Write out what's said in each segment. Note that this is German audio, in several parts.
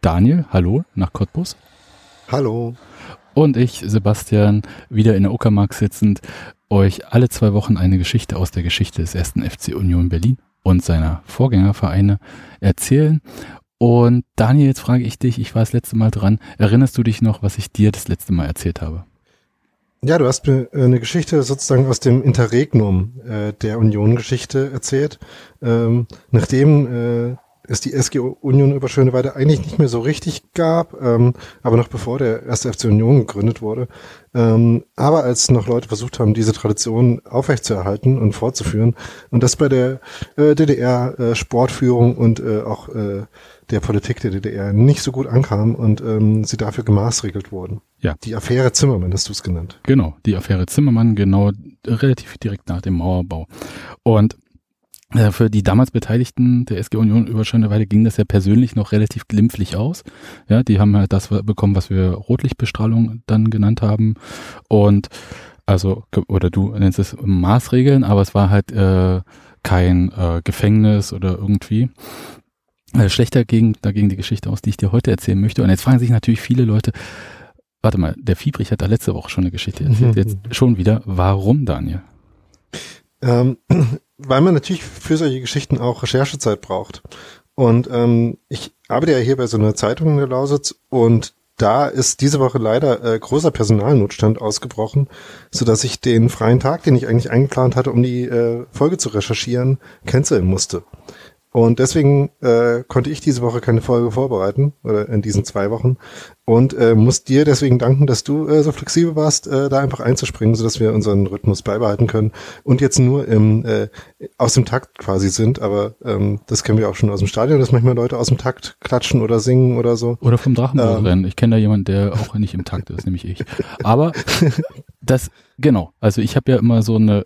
Daniel, hallo, nach Cottbus. Hallo. Und ich, Sebastian, wieder in der Uckermark sitzend, euch alle zwei Wochen eine Geschichte aus der Geschichte des ersten FC Union Berlin und seiner Vorgängervereine erzählen. Und Daniel, jetzt frage ich dich, ich war das letzte Mal dran, erinnerst du dich noch, was ich dir das letzte Mal erzählt habe? Ja, du hast mir äh, eine Geschichte sozusagen aus dem Interregnum äh, der Union-Geschichte erzählt. Ähm, nachdem äh, es die SG Union über Schöneweide eigentlich nicht mehr so richtig gab, ähm, aber noch bevor der erste FC Union gegründet wurde. Ähm, aber als noch Leute versucht haben, diese Tradition aufrechtzuerhalten und fortzuführen und das bei der äh, DDR äh, Sportführung und äh, auch äh, der Politik der DDR nicht so gut ankam und ähm, sie dafür gemaßregelt wurden. Ja. Die Affäre Zimmermann hast du es genannt. Genau, die Affäre Zimmermann, genau relativ direkt nach dem Mauerbau. Und für die damals Beteiligten der SG Union über schon Weile ging das ja persönlich noch relativ glimpflich aus. Ja, die haben halt das bekommen, was wir Rotlichtbestrahlung dann genannt haben. Und also, oder du nennst es Maßregeln, aber es war halt äh, kein äh, Gefängnis oder irgendwie. Äh, schlechter ging dagegen die Geschichte aus, die ich dir heute erzählen möchte. Und jetzt fragen sich natürlich viele Leute, warte mal, der Fiebrich hat da letzte Woche schon eine Geschichte erzählt, jetzt schon wieder. Warum, Daniel? Ähm, weil man natürlich für solche Geschichten auch Recherchezeit braucht. Und ähm, ich arbeite ja hier bei so einer Zeitung in der Lausitz und da ist diese Woche leider äh, großer Personalnotstand ausgebrochen, so dass ich den freien Tag, den ich eigentlich eingeplant hatte, um die äh, Folge zu recherchieren, canceln musste. Und deswegen äh, konnte ich diese Woche keine Folge vorbereiten, oder in diesen zwei Wochen. Und äh, muss dir deswegen danken, dass du äh, so flexibel warst, äh, da einfach einzuspringen, sodass wir unseren Rhythmus beibehalten können und jetzt nur im äh, aus dem Takt quasi sind. Aber ähm, das kennen wir auch schon aus dem Stadion, dass manchmal Leute aus dem Takt klatschen oder singen oder so. Oder vom Drachenbaurennen. Ähm. Ich kenne da jemanden, der auch nicht im Takt ist, nämlich ich. Aber das, genau. Also ich habe ja immer so eine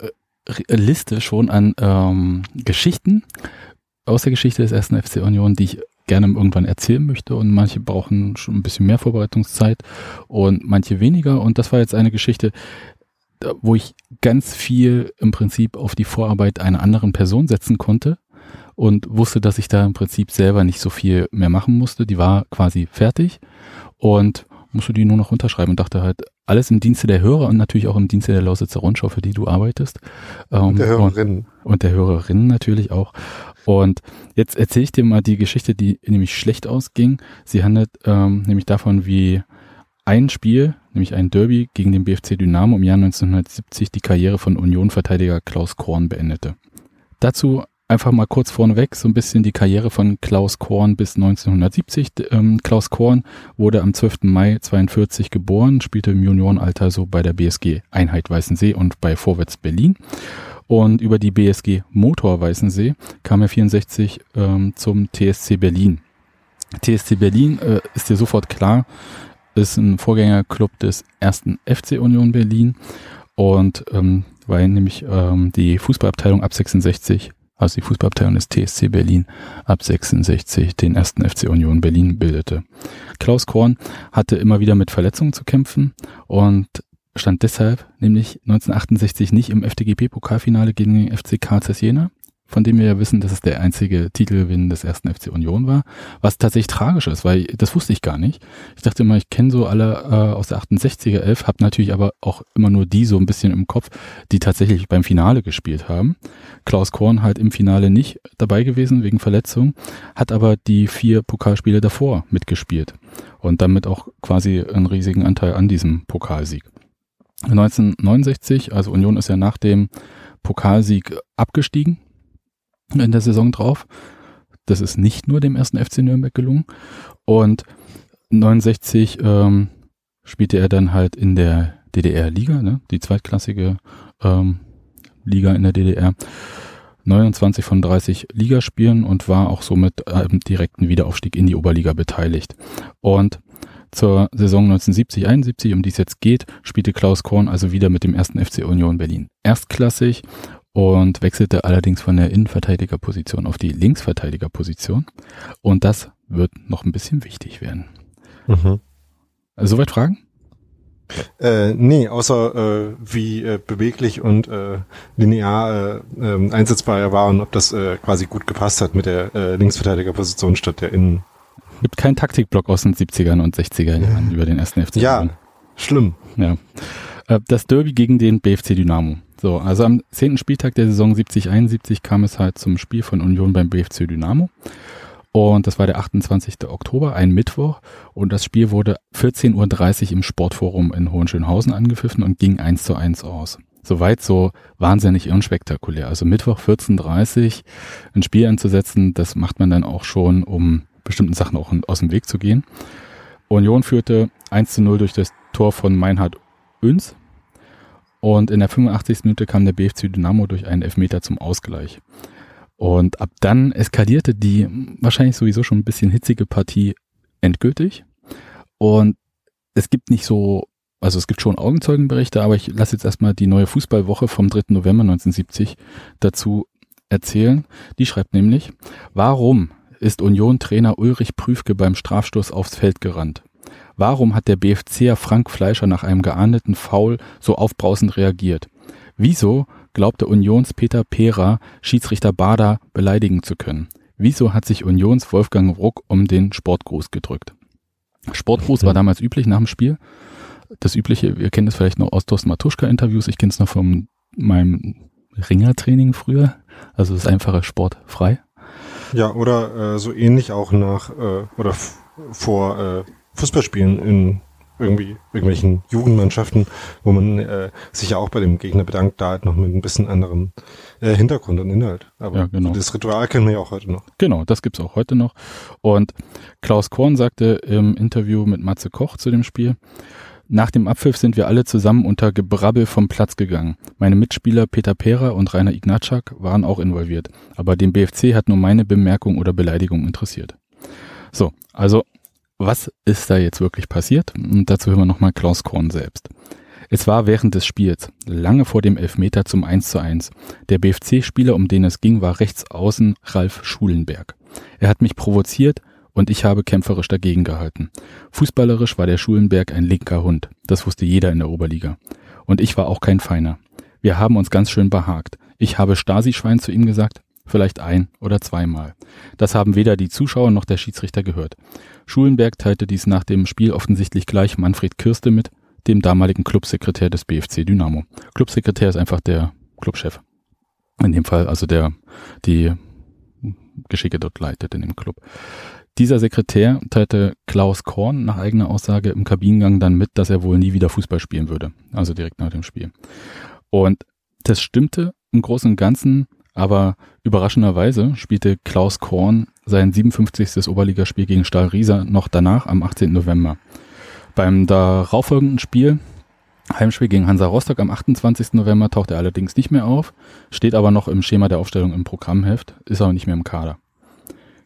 Liste schon an ähm, Geschichten, aus der Geschichte des ersten FC Union, die ich gerne irgendwann erzählen möchte und manche brauchen schon ein bisschen mehr Vorbereitungszeit und manche weniger und das war jetzt eine Geschichte, wo ich ganz viel im Prinzip auf die Vorarbeit einer anderen Person setzen konnte und wusste, dass ich da im Prinzip selber nicht so viel mehr machen musste. Die war quasi fertig und musste die nur noch unterschreiben und dachte halt, alles im Dienste der Hörer und natürlich auch im Dienste der Lausitzer Rundschau, für die du arbeitest. Ähm, und der Hörerinnen. Und, und der Hörerinnen natürlich auch. Und jetzt erzähle ich dir mal die Geschichte, die nämlich schlecht ausging. Sie handelt ähm, nämlich davon, wie ein Spiel, nämlich ein Derby gegen den BFC Dynamo im Jahr 1970 die Karriere von Union-Verteidiger Klaus Korn beendete. Dazu einfach mal kurz vorneweg so ein bisschen die Karriere von Klaus Korn bis 1970. Ähm, Klaus Korn wurde am 12. Mai 42 geboren, spielte im Juniorenalter so bei der BSG Einheit Weißensee und bei Vorwärts Berlin. Und über die BSG Motor Weißensee kam er 64 ähm, zum TSC Berlin. TSC Berlin äh, ist dir sofort klar, ist ein Vorgängerclub des ersten FC Union Berlin und ähm, weil nämlich ähm, die Fußballabteilung ab 66 also die Fußballabteilung des TSC Berlin ab 66 den ersten FC Union Berlin bildete. Klaus Korn hatte immer wieder mit Verletzungen zu kämpfen und stand deshalb nämlich 1968 nicht im FDGP-Pokalfinale gegen den FC KZ Jena, von dem wir ja wissen, dass es der einzige Titelgewinn des ersten FC Union war, was tatsächlich tragisch ist, weil das wusste ich gar nicht. Ich dachte immer, ich kenne so alle äh, aus der 68er Elf, habe natürlich aber auch immer nur die so ein bisschen im Kopf, die tatsächlich beim Finale gespielt haben. Klaus Korn halt im Finale nicht dabei gewesen wegen Verletzung, hat aber die vier Pokalspiele davor mitgespielt und damit auch quasi einen riesigen Anteil an diesem Pokalsieg. 1969, also Union ist ja nach dem Pokalsieg abgestiegen in der Saison drauf. Das ist nicht nur dem ersten FC Nürnberg gelungen. Und 69 ähm, spielte er dann halt in der DDR-Liga, ne? die zweitklassige ähm, Liga in der DDR. 29 von 30 Ligaspielen und war auch somit am direkten Wiederaufstieg in die Oberliga beteiligt. Und zur Saison 1970-71, um die es jetzt geht, spielte Klaus Korn also wieder mit dem ersten FC Union Berlin. Erstklassig und wechselte allerdings von der Innenverteidigerposition auf die Linksverteidigerposition. Und das wird noch ein bisschen wichtig werden. Mhm. Also, soweit Fragen? Äh, nee, außer äh, wie äh, beweglich und äh, linear äh, äh, einsetzbar er war und ob das äh, quasi gut gepasst hat mit der äh, Linksverteidigerposition statt der Innen gibt keinen Taktikblock aus den 70ern und 60er Jahren über den ersten FC. Ja, schlimm. Ja. Äh, das Derby gegen den BFC Dynamo. So, also am zehnten Spieltag der Saison 70-71 kam es halt zum Spiel von Union beim BFC Dynamo. Und das war der 28. Oktober, ein Mittwoch. Und das Spiel wurde 14.30 Uhr im Sportforum in Hohenschönhausen angepfiffen und ging 1 zu 1 aus. Soweit so wahnsinnig unspektakulär. Also Mittwoch 14.30 Uhr ein Spiel anzusetzen, das macht man dann auch schon, um bestimmten Sachen auch aus dem Weg zu gehen. Union führte 1 zu 0 durch das Tor von Meinhard Öns. Und in der 85. Minute kam der BFC Dynamo durch einen Elfmeter zum Ausgleich. Und ab dann eskalierte die wahrscheinlich sowieso schon ein bisschen hitzige Partie endgültig. Und es gibt nicht so, also es gibt schon Augenzeugenberichte, aber ich lasse jetzt erstmal die neue Fußballwoche vom 3. November 1970 dazu erzählen. Die schreibt nämlich, warum ist Union-Trainer Ulrich Prüfke beim Strafstoß aufs Feld gerannt. Warum hat der BFCer Frank Fleischer nach einem geahndeten Foul so aufbrausend reagiert? Wieso glaubte Unions Peter Pera, Schiedsrichter Bader beleidigen zu können? Wieso hat sich Unions Wolfgang Ruck um den Sportgruß gedrückt? Sportgruß war damals üblich nach dem Spiel. Das übliche, wir kennen das vielleicht noch aus Thorsten Matuschka-Interviews, ich kenne es noch von meinem Ringertraining früher. Also das einfache Sport frei. Ja, oder äh, so ähnlich auch nach äh, oder vor äh, Fußballspielen in irgendwie irgendwelchen Jugendmannschaften, wo man äh, sich ja auch bei dem Gegner bedankt, da halt noch mit ein bisschen anderem äh, Hintergrund und Inhalt. Aber ja, genau. das Ritual kennen wir ja auch heute noch. Genau, das gibt's auch heute noch. Und Klaus Korn sagte im Interview mit Matze Koch zu dem Spiel, nach dem Abpfiff sind wir alle zusammen unter Gebrabbel vom Platz gegangen. Meine Mitspieler Peter Pera und Rainer Ignatschak waren auch involviert, aber den BFC hat nur meine Bemerkung oder Beleidigung interessiert. So, also was ist da jetzt wirklich passiert? Und dazu hören wir nochmal Klaus Korn selbst. Es war während des Spiels, lange vor dem Elfmeter zum 1 zu 1. Der BFC-Spieler, um den es ging, war rechts außen Ralf Schulenberg. Er hat mich provoziert, und ich habe kämpferisch dagegen gehalten. Fußballerisch war der Schulenberg ein linker Hund, das wusste jeder in der Oberliga. Und ich war auch kein Feiner. Wir haben uns ganz schön behagt. Ich habe Stasi-Schwein zu ihm gesagt, vielleicht ein oder zweimal. Das haben weder die Zuschauer noch der Schiedsrichter gehört. Schulenberg teilte dies nach dem Spiel offensichtlich gleich Manfred Kirste mit, dem damaligen Clubsekretär des BFC Dynamo. Clubsekretär ist einfach der Clubchef. In dem Fall also der, die Geschicke dort leitet in dem Club. Dieser Sekretär teilte Klaus Korn nach eigener Aussage im Kabinengang dann mit, dass er wohl nie wieder Fußball spielen würde. Also direkt nach dem Spiel. Und das stimmte im Großen und Ganzen, aber überraschenderweise spielte Klaus Korn sein 57. Oberligaspiel gegen Stahl Rieser noch danach am 18. November. Beim darauffolgenden Spiel, Heimspiel gegen Hansa Rostock am 28. November, taucht er allerdings nicht mehr auf, steht aber noch im Schema der Aufstellung im Programmheft, ist aber nicht mehr im Kader.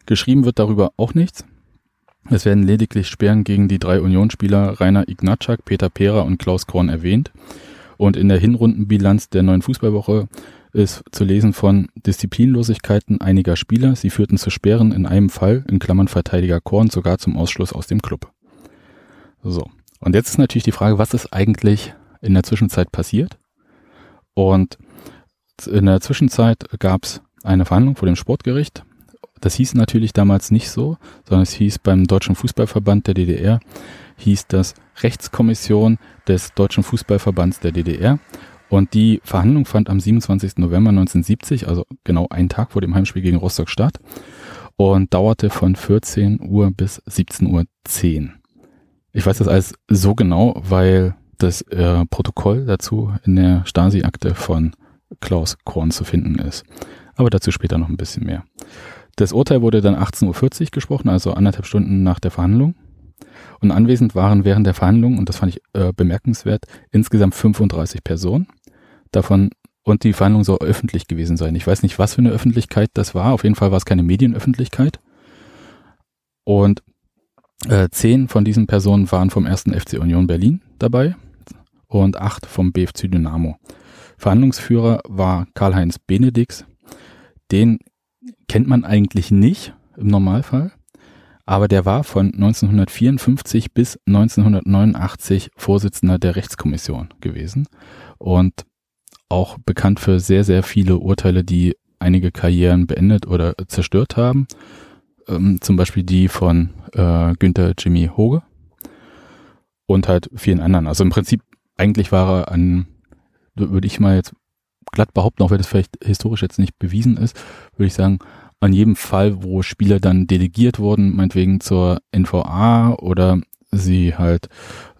Geschrieben wird darüber auch nichts. Es werden lediglich Sperren gegen die drei Unionsspieler Rainer Ignatschak, Peter Pera und Klaus Korn erwähnt. Und in der Hinrundenbilanz der neuen Fußballwoche ist zu lesen von Disziplinlosigkeiten einiger Spieler. Sie führten zu Sperren in einem Fall, in Klammern Verteidiger Korn, sogar zum Ausschluss aus dem Club. So. Und jetzt ist natürlich die Frage, was ist eigentlich in der Zwischenzeit passiert? Und in der Zwischenzeit gab es eine Verhandlung vor dem Sportgericht. Das hieß natürlich damals nicht so, sondern es hieß beim Deutschen Fußballverband der DDR, hieß das Rechtskommission des Deutschen Fußballverbands der DDR. Und die Verhandlung fand am 27. November 1970, also genau einen Tag vor dem Heimspiel gegen Rostock statt und dauerte von 14 Uhr bis 17.10 Uhr. Ich weiß das alles so genau, weil das äh, Protokoll dazu in der Stasi-Akte von Klaus Korn zu finden ist. Aber dazu später noch ein bisschen mehr. Das Urteil wurde dann 18.40 Uhr gesprochen, also anderthalb Stunden nach der Verhandlung. Und anwesend waren während der Verhandlung, und das fand ich äh, bemerkenswert, insgesamt 35 Personen. Davon, und die Verhandlung soll öffentlich gewesen sein. Ich weiß nicht, was für eine Öffentlichkeit das war. Auf jeden Fall war es keine Medienöffentlichkeit. Und äh, zehn von diesen Personen waren vom ersten FC Union Berlin dabei und acht vom BFC Dynamo. Verhandlungsführer war Karl-Heinz Benedix. Den kennt man eigentlich nicht im Normalfall, aber der war von 1954 bis 1989 Vorsitzender der Rechtskommission gewesen und auch bekannt für sehr, sehr viele Urteile, die einige Karrieren beendet oder zerstört haben. Ähm, zum Beispiel die von äh, Günther Jimmy Hoge und halt vielen anderen. Also im Prinzip eigentlich war er an, würde ich mal jetzt glatt behaupten, auch wenn das vielleicht historisch jetzt nicht bewiesen ist, würde ich sagen, an jedem Fall, wo Spieler dann delegiert wurden, meinetwegen zur NVA oder sie halt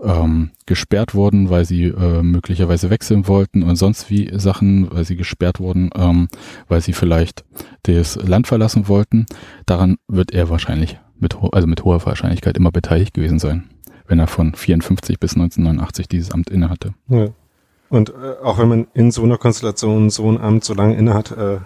ähm, gesperrt wurden, weil sie äh, möglicherweise wechseln wollten und sonst wie Sachen, weil sie gesperrt wurden, ähm, weil sie vielleicht das Land verlassen wollten. Daran wird er wahrscheinlich mit, also mit hoher Wahrscheinlichkeit immer beteiligt gewesen sein wenn er von 54 bis 1989 dieses Amt innehatte. Ja. Und äh, auch wenn man in so einer Konstellation so ein Amt so lange innehat, äh, äh,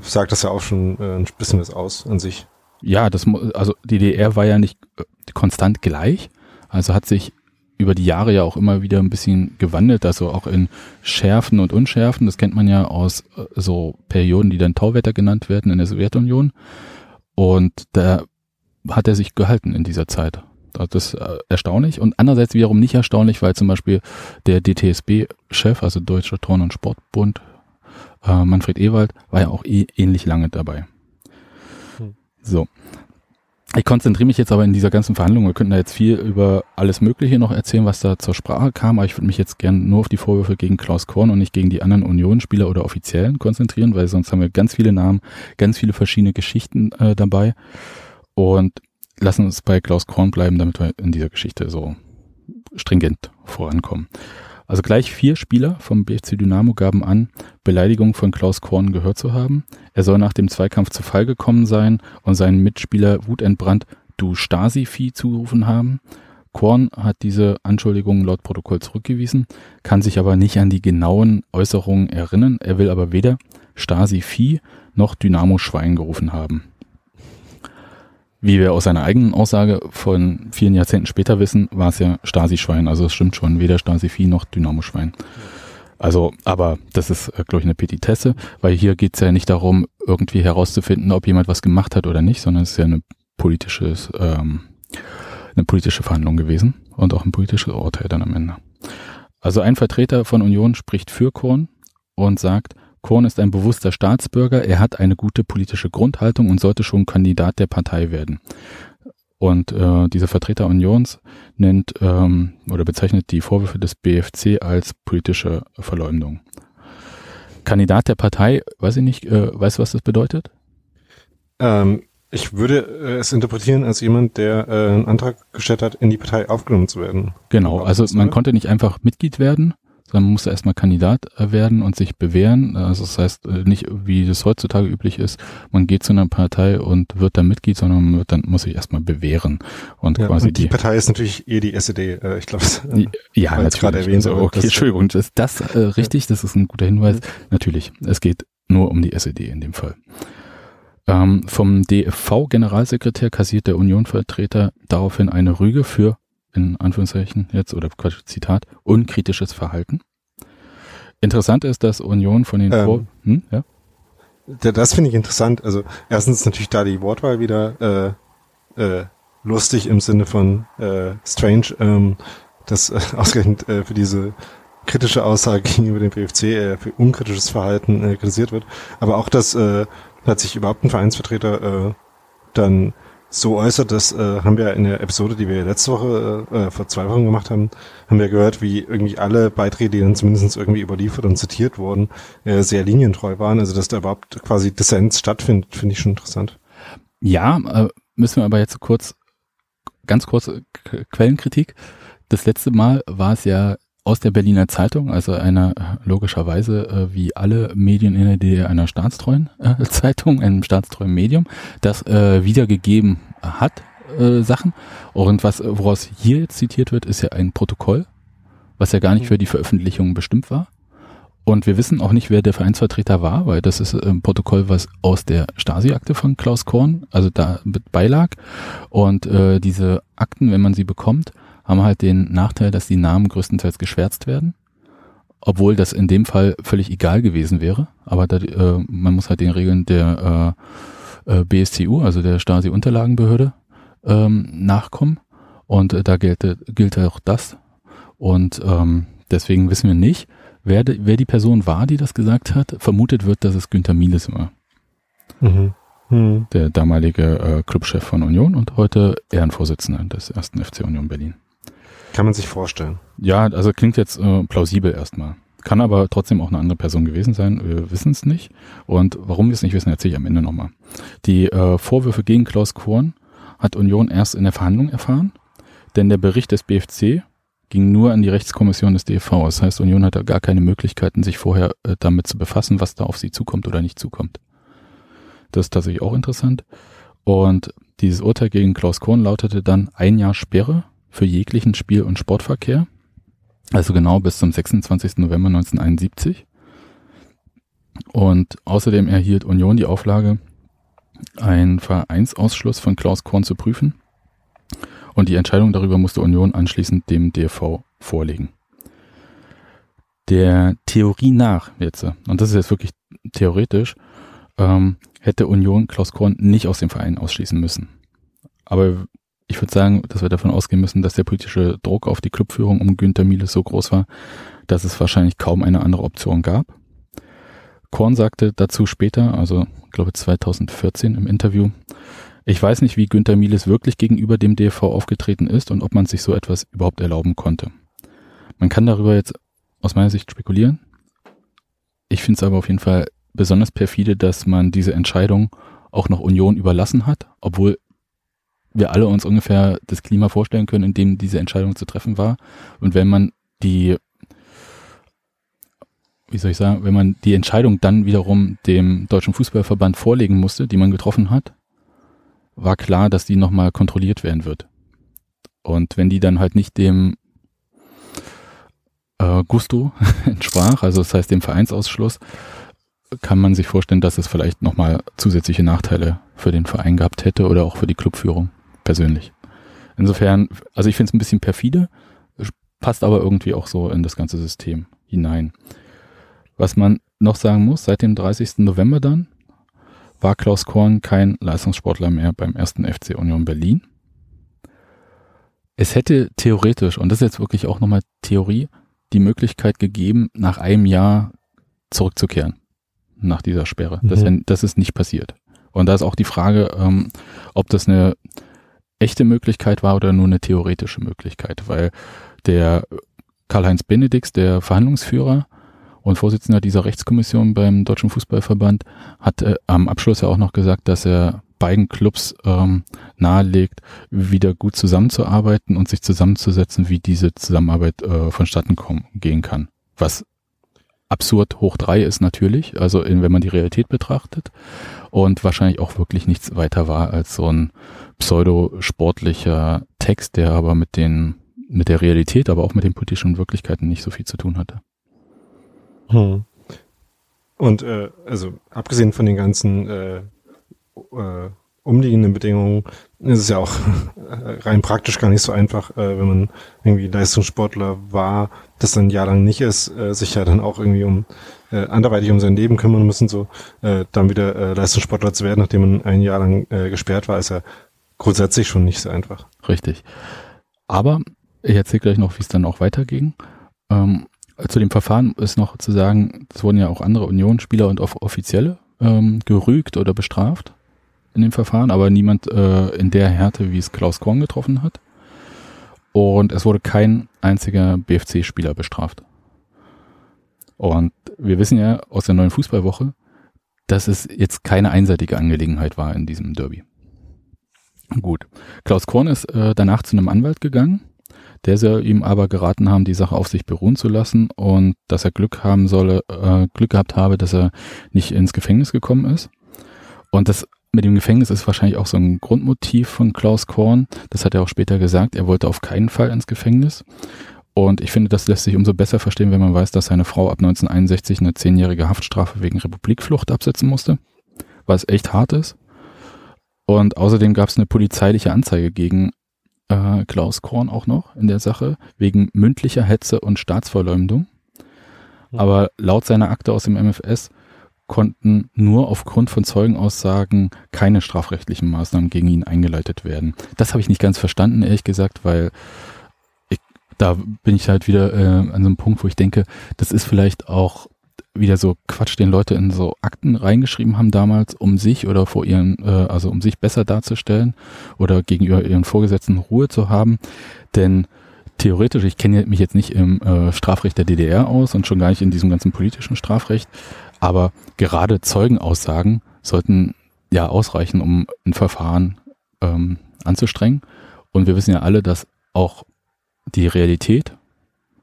sagt das ja auch schon äh, ein bisschen was aus an sich. Ja, das also die DDR war ja nicht äh, konstant gleich, also hat sich über die Jahre ja auch immer wieder ein bisschen gewandelt, also auch in Schärfen und Unschärfen. Das kennt man ja aus äh, so Perioden, die dann Tauwetter genannt werden in der Sowjetunion. Und da hat er sich gehalten in dieser Zeit. Das ist äh, erstaunlich und andererseits wiederum nicht erstaunlich, weil zum Beispiel der DTSB-Chef, also Deutscher Turn- und Sportbund, äh, Manfred Ewald, war ja auch eh ähnlich lange dabei. Hm. So. Ich konzentriere mich jetzt aber in dieser ganzen Verhandlung. Wir könnten da jetzt viel über alles Mögliche noch erzählen, was da zur Sprache kam, aber ich würde mich jetzt gerne nur auf die Vorwürfe gegen Klaus Korn und nicht gegen die anderen Unionsspieler oder Offiziellen konzentrieren, weil sonst haben wir ganz viele Namen, ganz viele verschiedene Geschichten äh, dabei. Und lassen uns bei Klaus Korn bleiben, damit wir in dieser Geschichte so stringent vorankommen. Also gleich vier Spieler vom BFC Dynamo gaben an, Beleidigung von Klaus Korn gehört zu haben. Er soll nach dem Zweikampf zu Fall gekommen sein und seinen Mitspieler wutentbrannt du Stasi-Vieh zugerufen haben. Korn hat diese Anschuldigungen laut Protokoll zurückgewiesen, kann sich aber nicht an die genauen Äußerungen erinnern. Er will aber weder Stasi-Vieh noch Dynamo-Schwein gerufen haben wie wir aus seiner eigenen Aussage von vielen Jahrzehnten später wissen, war es ja Stasi-Schwein. Also es stimmt schon, weder Stasi-Vieh noch Dynamo-Schwein. Also, aber das ist, äh, glaube ich, eine Petitesse, weil hier geht es ja nicht darum, irgendwie herauszufinden, ob jemand was gemacht hat oder nicht, sondern es ist ja eine politisches, ähm, eine politische Verhandlung gewesen und auch ein politisches Urteil dann am Ende. Also ein Vertreter von Union spricht für Korn und sagt, Korn ist ein bewusster Staatsbürger, er hat eine gute politische Grundhaltung und sollte schon Kandidat der Partei werden. Und äh, dieser Vertreter Unions nennt ähm, oder bezeichnet die Vorwürfe des BFC als politische Verleumdung. Kandidat der Partei, weiß ich nicht, äh, weißt du, was das bedeutet? Ähm, ich würde äh, es interpretieren als jemand, der äh, einen Antrag gestellt hat, in die Partei aufgenommen zu werden. Genau, also man konnte nicht einfach Mitglied werden, sondern man musste erstmal Kandidat äh, werden und sich bewähren. Also das heißt äh, nicht, wie das heutzutage üblich ist, man geht zu einer Partei und wird dann Mitglied, sondern man wird dann muss sich erstmal bewähren. Und ja, quasi und die, die, Partei ist natürlich eh die SED, äh, ich glaube. Ja, natürlich. gerade erwähnt. Also, okay, Entschuldigung, ist das äh, richtig? Das ist ein guter Hinweis. Mhm. Natürlich, es geht nur um die SED in dem Fall. Ähm, vom DFV-Generalsekretär kassiert der Unionvertreter daraufhin eine Rüge für in Anführungszeichen jetzt, oder Quatsch, Zitat, unkritisches Verhalten. Interessant ist, dass Union von den ähm, Vor hm, ja? Das finde ich interessant. Also erstens natürlich da die Wortwahl wieder äh, äh, lustig im Sinne von äh, strange, ähm, dass äh, ausgerechnet äh, für diese kritische Aussage gegenüber dem BFC, äh, für unkritisches Verhalten äh, kritisiert wird. Aber auch, dass äh, hat sich überhaupt ein Vereinsvertreter äh, dann so äußert, das äh, haben wir in der Episode, die wir letzte Woche, äh, vor zwei Wochen gemacht haben, haben wir gehört, wie irgendwie alle Beiträge, die dann zumindest irgendwie überliefert und zitiert wurden, äh, sehr linientreu waren. Also dass da überhaupt quasi Dissens stattfindet, finde ich schon interessant. Ja, äh, müssen wir aber jetzt kurz, ganz kurz äh, Quellenkritik. Das letzte Mal war es ja aus der Berliner Zeitung, also einer äh, logischerweise äh, wie alle Medien in der DDR einer staatstreuen äh, Zeitung, einem staatstreuen Medium, das äh, wiedergegeben hat äh, Sachen. Und was, woraus hier jetzt zitiert wird, ist ja ein Protokoll, was ja gar nicht für die Veröffentlichung bestimmt war. Und wir wissen auch nicht, wer der Vereinsvertreter war, weil das ist ein Protokoll, was aus der Stasi-Akte von Klaus Korn, also da mit beilag. Und äh, diese Akten, wenn man sie bekommt, haben halt den Nachteil, dass die Namen größtenteils geschwärzt werden. Obwohl das in dem Fall völlig egal gewesen wäre. Aber da, äh, man muss halt den Regeln der äh, äh, BSTU, also der Stasi-Unterlagenbehörde, ähm, nachkommen. Und äh, da gilt, gilt auch das. Und ähm, deswegen wissen wir nicht, wer, de, wer die Person war, die das gesagt hat. Vermutet wird, dass es Günther Mieles war. Mhm. Mhm. Der damalige äh, Clubchef von Union und heute Ehrenvorsitzender des ersten FC Union Berlin. Kann man sich vorstellen. Ja, also klingt jetzt äh, plausibel erstmal. Kann aber trotzdem auch eine andere Person gewesen sein. Wir wissen es nicht. Und warum wir es nicht wissen, erzähle ich am Ende nochmal. Die äh, Vorwürfe gegen Klaus Korn hat Union erst in der Verhandlung erfahren, denn der Bericht des BFC ging nur an die Rechtskommission des DFV. Das heißt, Union hatte gar keine Möglichkeiten, sich vorher äh, damit zu befassen, was da auf sie zukommt oder nicht zukommt. Das ist tatsächlich auch interessant. Und dieses Urteil gegen Klaus Korn lautete dann ein Jahr Sperre für jeglichen Spiel- und Sportverkehr, also genau bis zum 26. November 1971. Und außerdem erhielt Union die Auflage, einen Vereinsausschluss von Klaus Korn zu prüfen. Und die Entscheidung darüber musste Union anschließend dem DFV vorlegen. Der Theorie nach jetzt, und das ist jetzt wirklich theoretisch, ähm, hätte Union Klaus Korn nicht aus dem Verein ausschließen müssen. Aber ich würde sagen, dass wir davon ausgehen müssen, dass der politische Druck auf die Clubführung um Günter Miele so groß war, dass es wahrscheinlich kaum eine andere Option gab. Korn sagte dazu später, also ich glaube 2014 im Interview, ich weiß nicht, wie Günter Mieles wirklich gegenüber dem DFV aufgetreten ist und ob man sich so etwas überhaupt erlauben konnte. Man kann darüber jetzt aus meiner Sicht spekulieren. Ich finde es aber auf jeden Fall besonders perfide, dass man diese Entscheidung auch noch Union überlassen hat, obwohl wir alle uns ungefähr das Klima vorstellen können, in dem diese Entscheidung zu treffen war. Und wenn man die, wie soll ich sagen, wenn man die Entscheidung dann wiederum dem Deutschen Fußballverband vorlegen musste, die man getroffen hat, war klar, dass die nochmal kontrolliert werden wird. Und wenn die dann halt nicht dem äh, Gusto entsprach, also das heißt dem Vereinsausschluss, kann man sich vorstellen, dass es vielleicht nochmal zusätzliche Nachteile für den Verein gehabt hätte oder auch für die Clubführung persönlich. Insofern, also ich finde es ein bisschen perfide, passt aber irgendwie auch so in das ganze System hinein. Was man noch sagen muss, seit dem 30. November dann war Klaus Korn kein Leistungssportler mehr beim ersten FC Union Berlin. Es hätte theoretisch, und das ist jetzt wirklich auch nochmal Theorie, die Möglichkeit gegeben, nach einem Jahr zurückzukehren. Nach dieser Sperre. Mhm. Das, das, ist nicht passiert. Und da ist auch die Frage, ähm, ob das eine echte Möglichkeit war oder nur eine theoretische Möglichkeit, weil der Karl-Heinz Benedix, der Verhandlungsführer und Vorsitzender dieser Rechtskommission beim Deutschen Fußballverband, hat äh, am Abschluss ja auch noch gesagt, dass er beiden Clubs ähm, nahelegt, wieder gut zusammenzuarbeiten und sich zusammenzusetzen, wie diese Zusammenarbeit äh, vonstatten kommen, gehen kann. Was absurd hoch drei ist natürlich, also in, wenn man die Realität betrachtet und wahrscheinlich auch wirklich nichts weiter war als so ein pseudo-sportlicher Text, der aber mit den, mit der Realität, aber auch mit den politischen Wirklichkeiten nicht so viel zu tun hatte. Hm. Und äh, also abgesehen von den ganzen äh, äh, umliegenden Bedingungen ist es ja auch rein praktisch gar nicht so einfach, äh, wenn man irgendwie Leistungssportler war, das dann ein Jahr lang nicht ist, äh, sich ja dann auch irgendwie um äh, anderweitig um sein Leben kümmern müssen, so äh, dann wieder äh, Leistungssportler zu werden, nachdem man ein Jahr lang äh, gesperrt war, ist ja grundsätzlich schon nicht so einfach. Richtig. Aber ich erzähle gleich noch, wie es dann auch weiterging. Ähm, zu dem Verfahren ist noch zu sagen, es wurden ja auch andere Unionsspieler und Offizielle ähm, gerügt oder bestraft in dem Verfahren, aber niemand äh, in der Härte, wie es Klaus Korn getroffen hat. Und es wurde kein einziger BFC-Spieler bestraft. Und wir wissen ja aus der neuen Fußballwoche, dass es jetzt keine einseitige Angelegenheit war in diesem Derby. Gut. Klaus Korn ist äh, danach zu einem Anwalt gegangen, der soll ihm aber geraten haben, die Sache auf sich beruhen zu lassen und dass er Glück haben solle, äh, Glück gehabt habe, dass er nicht ins Gefängnis gekommen ist. Und das mit dem Gefängnis ist wahrscheinlich auch so ein Grundmotiv von Klaus Korn. Das hat er auch später gesagt. Er wollte auf keinen Fall ins Gefängnis. Und ich finde, das lässt sich umso besser verstehen, wenn man weiß, dass seine Frau ab 1961 eine zehnjährige Haftstrafe wegen Republikflucht absetzen musste, was echt hart ist. Und außerdem gab es eine polizeiliche Anzeige gegen äh, Klaus Korn auch noch in der Sache, wegen mündlicher Hetze und Staatsverleumdung. Mhm. Aber laut seiner Akte aus dem MFS konnten nur aufgrund von Zeugenaussagen keine strafrechtlichen Maßnahmen gegen ihn eingeleitet werden. Das habe ich nicht ganz verstanden, ehrlich gesagt, weil da bin ich halt wieder äh, an so einem Punkt, wo ich denke, das ist vielleicht auch wieder so Quatsch, den Leute in so Akten reingeschrieben haben damals, um sich oder vor ihren, äh, also um sich besser darzustellen oder gegenüber ihren Vorgesetzten Ruhe zu haben. Denn theoretisch, ich kenne mich jetzt nicht im äh, Strafrecht der DDR aus und schon gar nicht in diesem ganzen politischen Strafrecht, aber gerade Zeugenaussagen sollten ja ausreichen, um ein Verfahren ähm, anzustrengen. Und wir wissen ja alle, dass auch die Realität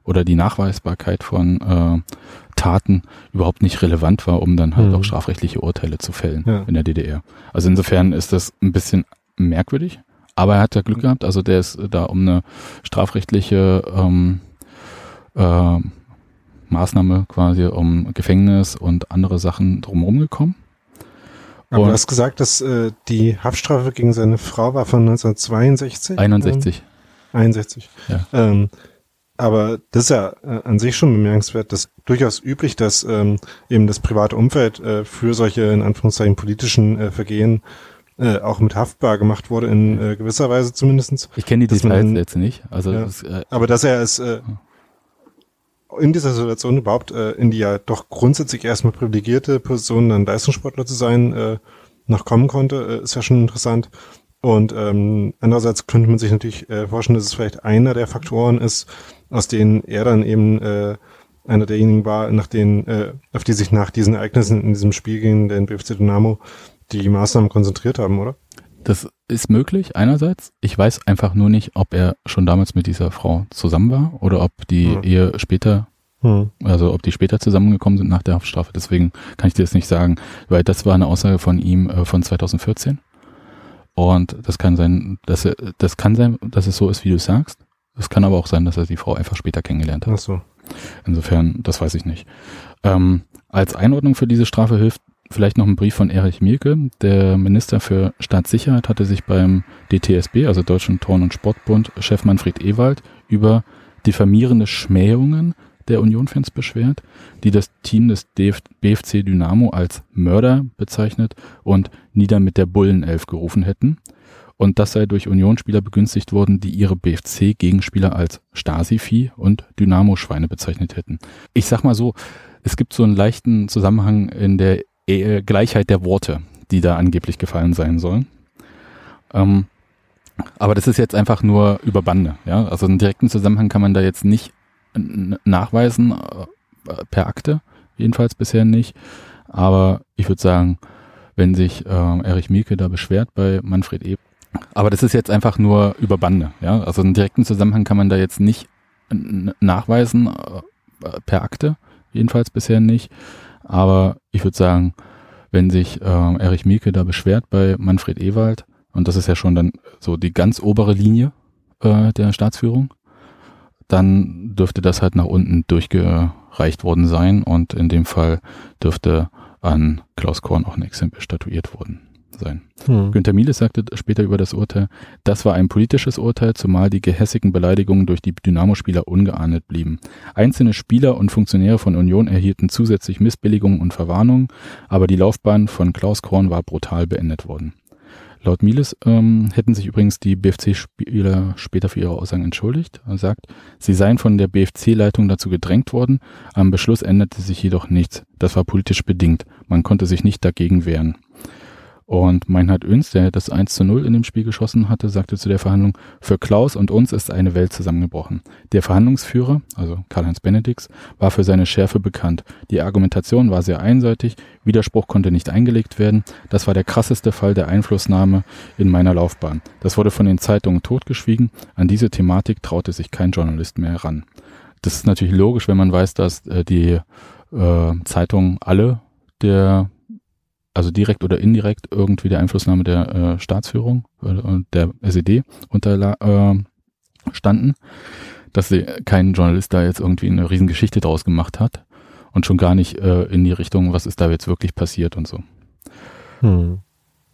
oder die Nachweisbarkeit von äh, Taten überhaupt nicht relevant war, um dann halt mhm. auch strafrechtliche Urteile zu fällen ja. in der DDR. Also insofern ist das ein bisschen merkwürdig, aber er hat ja Glück gehabt, also der ist da um eine strafrechtliche ähm, äh, Maßnahme quasi um Gefängnis und andere Sachen drumherum gekommen. Aber und du hast gesagt, dass äh, die Haftstrafe gegen seine Frau war von 1962? 61. 61. Ja. Ähm, aber das ist ja äh, an sich schon bemerkenswert, dass durchaus üblich, dass ähm, eben das private Umfeld äh, für solche in Anführungszeichen politischen äh, Vergehen äh, auch mit haftbar gemacht wurde, in äh, gewisser Weise zumindestens. Ich kenne die Details man, jetzt nicht. Also ja, das, äh, aber dass er es äh, in dieser Situation überhaupt äh, in die ja doch grundsätzlich erstmal privilegierte Position, dann Leistungssportler zu sein, äh, noch kommen konnte, äh, ist ja schon interessant. Und ähm, andererseits könnte man sich natürlich äh, vorstellen, dass es vielleicht einer der Faktoren ist, aus denen er dann eben äh, einer derjenigen war, nach denen, äh, auf die sich nach diesen Ereignissen in diesem Spiel gegen den BFC Dynamo die Maßnahmen konzentriert haben, oder? Das ist möglich, einerseits. Ich weiß einfach nur nicht, ob er schon damals mit dieser Frau zusammen war oder ob die hm. Ehe später, hm. also ob die später zusammengekommen sind nach der Haftstrafe. Deswegen kann ich dir das nicht sagen, weil das war eine Aussage von ihm äh, von 2014. Und das kann sein, dass er, das kann sein, dass es so ist, wie du sagst. Es kann aber auch sein, dass er die Frau einfach später kennengelernt hat. Ach so. Insofern, das weiß ich nicht. Ähm, als Einordnung für diese Strafe hilft vielleicht noch ein Brief von Erich Mielke. Der Minister für Staatssicherheit hatte sich beim DTSB, also Deutschen Turn- und Sportbund, Chef Manfred Ewald über diffamierende Schmähungen der Union-Fans beschwert, die das Team des BFC Dynamo als Mörder bezeichnet und nieder mit der Bullenelf gerufen hätten. Und das sei durch Unionsspieler begünstigt worden, die ihre BFC-Gegenspieler als Stasi-Vieh und Dynamo-Schweine bezeichnet hätten. Ich sag mal so, es gibt so einen leichten Zusammenhang in der e Gleichheit der Worte, die da angeblich gefallen sein sollen. Ähm, aber das ist jetzt einfach nur über Bande, ja. Also einen direkten Zusammenhang kann man da jetzt nicht nachweisen, äh, per Akte, jedenfalls bisher nicht. Aber ich würde sagen, wenn sich äh, Erich Mielke da beschwert bei Manfred E. Aber das ist jetzt einfach nur über Bande, ja. Also einen direkten Zusammenhang kann man da jetzt nicht nachweisen, äh, per Akte, jedenfalls bisher nicht. Aber ich würde sagen, wenn sich äh, Erich Mielke da beschwert bei Manfred Ewald, und das ist ja schon dann so die ganz obere Linie äh, der Staatsführung, dann dürfte das halt nach unten durchgereicht worden sein. Und in dem Fall dürfte an Klaus Korn auch ein Exempel statuiert worden sein. Hm. Günter Mieles sagte später über das Urteil, das war ein politisches Urteil, zumal die gehässigen Beleidigungen durch die Dynamo-Spieler ungeahndet blieben. Einzelne Spieler und Funktionäre von Union erhielten zusätzlich Missbilligungen und Verwarnungen, aber die Laufbahn von Klaus Korn war brutal beendet worden. Laut Miles ähm, hätten sich übrigens die BFC-Spieler später für ihre Aussagen entschuldigt. Er sagt, sie seien von der BFC-Leitung dazu gedrängt worden. Am Beschluss änderte sich jedoch nichts. Das war politisch bedingt. Man konnte sich nicht dagegen wehren. Und Meinhard Öns, der das 1 zu 0 in dem Spiel geschossen hatte, sagte zu der Verhandlung, für Klaus und uns ist eine Welt zusammengebrochen. Der Verhandlungsführer, also Karl-Heinz Benedix, war für seine Schärfe bekannt. Die Argumentation war sehr einseitig, Widerspruch konnte nicht eingelegt werden. Das war der krasseste Fall der Einflussnahme in meiner Laufbahn. Das wurde von den Zeitungen totgeschwiegen. An diese Thematik traute sich kein Journalist mehr heran. Das ist natürlich logisch, wenn man weiß, dass äh, die äh, Zeitungen alle der also direkt oder indirekt irgendwie der Einflussnahme der äh, Staatsführung äh, der SED unterstanden, äh, dass sie kein Journalist da jetzt irgendwie eine Riesengeschichte draus gemacht hat und schon gar nicht äh, in die Richtung, was ist da jetzt wirklich passiert und so. Hm.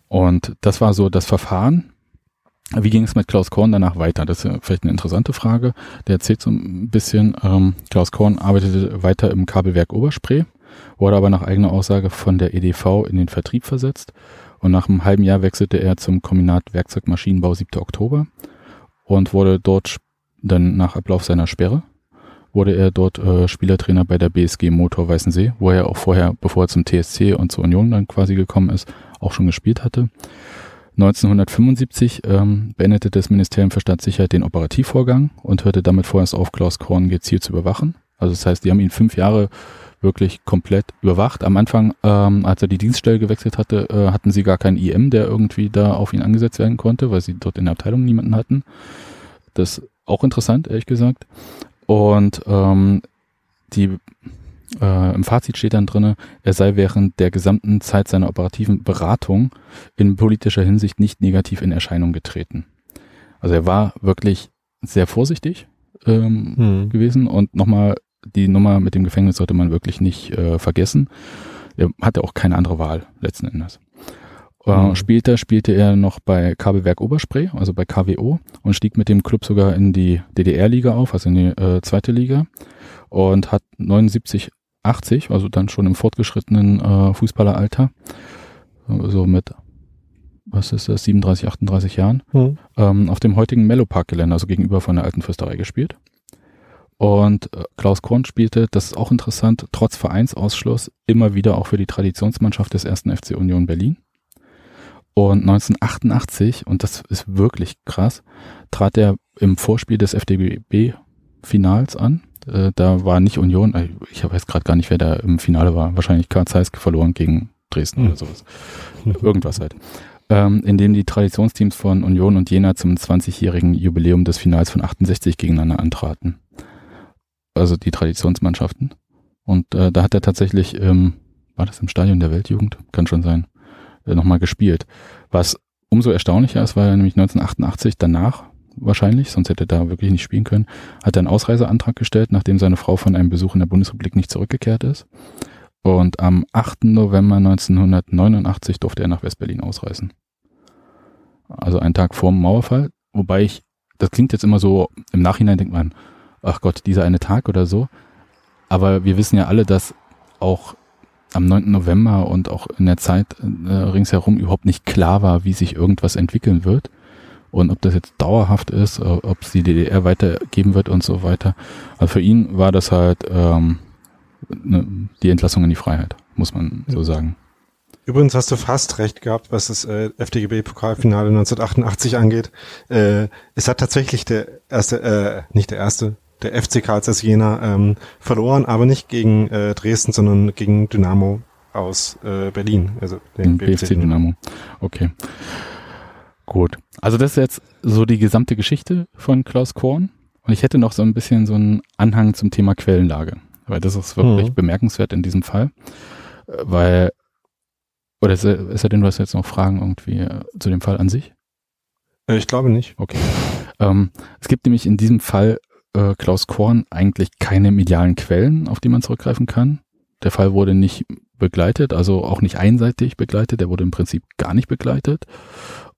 Und das war so das Verfahren. Wie ging es mit Klaus Korn danach weiter? Das ist vielleicht eine interessante Frage. Der erzählt so ein bisschen, ähm, Klaus Korn arbeitete weiter im Kabelwerk Oberspree wurde aber nach eigener Aussage von der EDV in den Vertrieb versetzt und nach einem halben Jahr wechselte er zum Kombinat Werkzeugmaschinenbau 7. Oktober und wurde dort dann nach Ablauf seiner Sperre wurde er dort äh, Spielertrainer bei der BSG Motor Weißensee, wo er auch vorher, bevor er zum TSC und zur Union dann quasi gekommen ist, auch schon gespielt hatte. 1975 ähm, beendete das Ministerium für Staatssicherheit den Operativvorgang und hörte damit vorerst auf, Klaus Korn gezielt zu überwachen. Also das heißt, die haben ihn fünf Jahre wirklich komplett überwacht. Am Anfang, ähm, als er die Dienststelle gewechselt hatte, äh, hatten sie gar keinen IM, der irgendwie da auf ihn angesetzt werden konnte, weil sie dort in der Abteilung niemanden hatten. Das ist auch interessant, ehrlich gesagt. Und ähm, die äh, im Fazit steht dann drinne, er sei während der gesamten Zeit seiner operativen Beratung in politischer Hinsicht nicht negativ in Erscheinung getreten. Also er war wirklich sehr vorsichtig ähm, hm. gewesen und nochmal die Nummer mit dem Gefängnis sollte man wirklich nicht äh, vergessen. Er hatte auch keine andere Wahl letzten Endes. Äh, mhm. Später spielte er noch bei Kabelwerk Oberspree, also bei KWO, und stieg mit dem Club sogar in die DDR-Liga auf, also in die äh, zweite Liga, und hat 79, 80, also dann schon im fortgeschrittenen äh, Fußballeralter, so mit, was ist das, 37, 38 Jahren, mhm. ähm, auf dem heutigen Mellow Park Gelände, also gegenüber von der alten Fürsterei gespielt. Und äh, Klaus Korn spielte, das ist auch interessant, trotz Vereinsausschluss immer wieder auch für die Traditionsmannschaft des ersten FC Union Berlin. Und 1988, und das ist wirklich krass, trat er im Vorspiel des FDB-Finals an. Äh, da war nicht Union, äh, ich weiß gerade gar nicht, wer da im Finale war. Wahrscheinlich Karl Zeiss verloren gegen Dresden mhm. oder sowas. Irgendwas halt. Ähm, in dem die Traditionsteams von Union und Jena zum 20-jährigen Jubiläum des Finals von 68 gegeneinander antraten also die Traditionsmannschaften. Und äh, da hat er tatsächlich, ähm, war das im Stadion der Weltjugend? Kann schon sein, äh, nochmal gespielt. Was umso erstaunlicher ist, weil er nämlich 1988 danach wahrscheinlich, sonst hätte er da wirklich nicht spielen können, hat er einen Ausreiseantrag gestellt, nachdem seine Frau von einem Besuch in der Bundesrepublik nicht zurückgekehrt ist. Und am 8. November 1989 durfte er nach Westberlin ausreisen. Also einen Tag vor dem Mauerfall. Wobei ich, das klingt jetzt immer so, im Nachhinein denkt man, ach Gott, dieser eine Tag oder so. Aber wir wissen ja alle, dass auch am 9. November und auch in der Zeit äh, ringsherum überhaupt nicht klar war, wie sich irgendwas entwickeln wird. Und ob das jetzt dauerhaft ist, äh, ob es die DDR weitergeben wird und so weiter. Also für ihn war das halt ähm, ne, die Entlassung in die Freiheit, muss man so sagen. Übrigens hast du fast recht gehabt, was das äh, FDGB-Pokalfinale 1988 angeht. Äh, es hat tatsächlich der erste, äh, nicht der erste, der FC Karls Jena ähm, verloren, aber nicht gegen äh, Dresden, sondern gegen Dynamo aus äh, Berlin, also den BFC, BFC Dynamo. Okay. Gut. Also das ist jetzt so die gesamte Geschichte von Klaus Korn. Und ich hätte noch so ein bisschen so einen Anhang zum Thema Quellenlage, weil das ist wirklich mhm. bemerkenswert in diesem Fall, weil oder ist er, ist er denn, du hast jetzt noch Fragen irgendwie äh, zu dem Fall an sich? Äh, ich glaube nicht. Okay. Ähm, es gibt nämlich in diesem Fall äh, Klaus Korn eigentlich keine medialen Quellen, auf die man zurückgreifen kann. Der Fall wurde nicht begleitet, also auch nicht einseitig begleitet, der wurde im Prinzip gar nicht begleitet.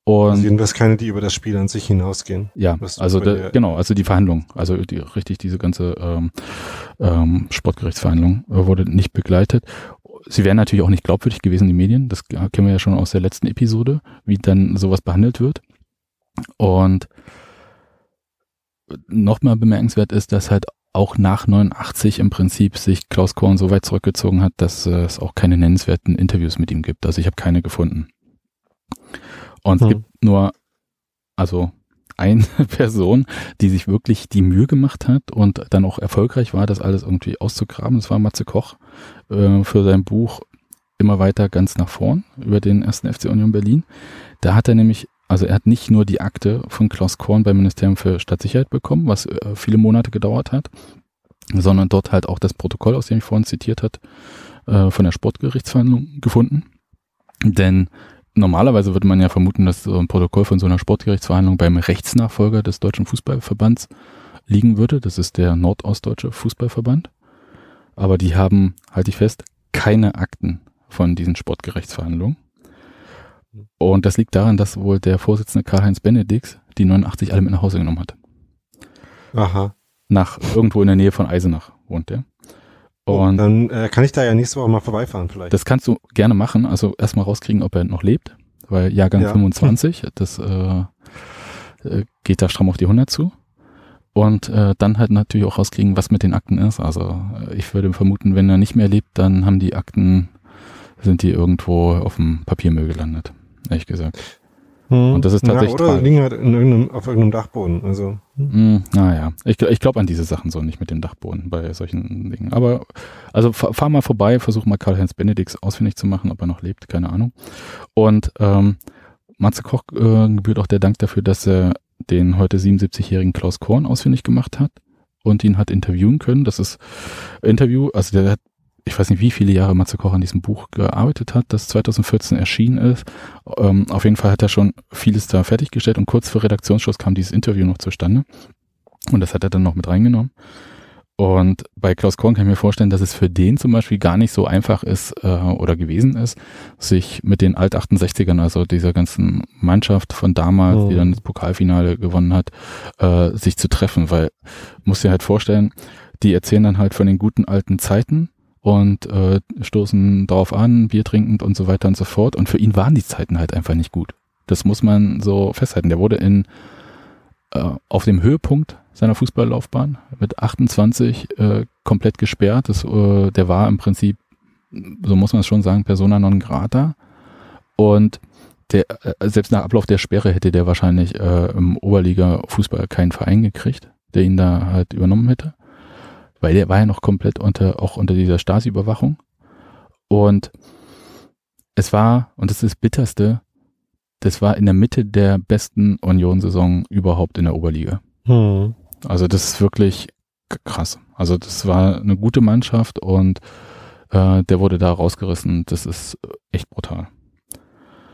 Und also jedenfalls keine, die über das Spiel an sich hinausgehen. Ja, also de, genau, also die Verhandlung, also die, richtig diese ganze ähm, ähm, Sportgerichtsverhandlung äh, wurde nicht begleitet. sie wären natürlich auch nicht glaubwürdig gewesen, die Medien. Das kennen wir ja schon aus der letzten Episode, wie dann sowas behandelt wird. Und nochmal bemerkenswert ist, dass halt auch nach 89 im Prinzip sich Klaus Korn so weit zurückgezogen hat, dass äh, es auch keine nennenswerten Interviews mit ihm gibt. Also ich habe keine gefunden. Und hm. es gibt nur, also eine Person, die sich wirklich die Mühe gemacht hat und dann auch erfolgreich war, das alles irgendwie auszugraben. Das war Matze Koch äh, für sein Buch immer weiter ganz nach vorn über den ersten FC Union Berlin. Da hat er nämlich, also er hat nicht nur die Akte von Klaus Korn beim Ministerium für Stadtsicherheit bekommen, was äh, viele Monate gedauert hat, sondern dort halt auch das Protokoll, aus dem ich vorhin zitiert hat, äh, von der Sportgerichtsverhandlung gefunden. Denn normalerweise würde man ja vermuten, dass so ein Protokoll von so einer Sportgerichtsverhandlung beim Rechtsnachfolger des Deutschen Fußballverbands liegen würde. Das ist der Nordostdeutsche Fußballverband. Aber die haben, halte ich fest, keine Akten von diesen Sportgerichtsverhandlungen. Und das liegt daran, dass wohl der Vorsitzende Karl-Heinz Benedix die 89 alle mit nach Hause genommen hat. Aha. Nach irgendwo in der Nähe von Eisenach wohnt der. Oh, und dann äh, kann ich da ja nächste Woche mal vorbeifahren vielleicht. Das kannst du gerne machen. Also erstmal rauskriegen, ob er noch lebt. Weil Jahrgang ja. 25, das äh, äh, geht da stramm auf die 100 zu. Und äh, dann halt natürlich auch rauskriegen, was mit den Akten ist. Also äh, ich würde vermuten, wenn er nicht mehr lebt, dann haben die Akten, sind die irgendwo auf dem Papiermüll gelandet. Ehrlich gesagt. Hm. Und das ist tatsächlich. Ja, oder liegen halt in irgendeinem, auf irgendeinem Dachboden. Also. Hm, naja, ich, ich glaube an diese Sachen so nicht mit dem Dachboden bei solchen Dingen. Aber also fahr, fahr mal vorbei, versuch mal Karl-Heinz Benedix ausfindig zu machen, ob er noch lebt, keine Ahnung. Und ähm, Matze Koch äh, gebührt auch der Dank dafür, dass er den heute 77-jährigen Klaus Korn ausfindig gemacht hat und ihn hat interviewen können. Das ist Interview, also der hat ich weiß nicht, wie viele Jahre Matze Koch an diesem Buch gearbeitet hat, das 2014 erschienen ist. Ähm, auf jeden Fall hat er schon vieles da fertiggestellt und kurz vor Redaktionsschluss kam dieses Interview noch zustande. Und das hat er dann noch mit reingenommen. Und bei Klaus Korn kann ich mir vorstellen, dass es für den zum Beispiel gar nicht so einfach ist äh, oder gewesen ist, sich mit den Alt-68ern, also dieser ganzen Mannschaft von damals, oh. die dann das Pokalfinale gewonnen hat, äh, sich zu treffen, weil muss dir halt vorstellen, die erzählen dann halt von den guten alten Zeiten und äh, stoßen darauf an, Bier trinkend und so weiter und so fort. Und für ihn waren die Zeiten halt einfach nicht gut. Das muss man so festhalten. Der wurde in äh, auf dem Höhepunkt seiner Fußballlaufbahn mit 28 äh, komplett gesperrt. Das, äh, der war im Prinzip, so muss man es schon sagen, persona non grata. Und der, äh, selbst nach Ablauf der Sperre hätte der wahrscheinlich äh, im Oberliga-Fußball keinen Verein gekriegt, der ihn da halt übernommen hätte weil der war ja noch komplett unter, auch unter dieser Stasi-Überwachung. Und es war, und das ist das Bitterste, das war in der Mitte der besten Union-Saison überhaupt in der Oberliga. Hm. Also das ist wirklich krass. Also das war eine gute Mannschaft und äh, der wurde da rausgerissen. Das ist echt brutal.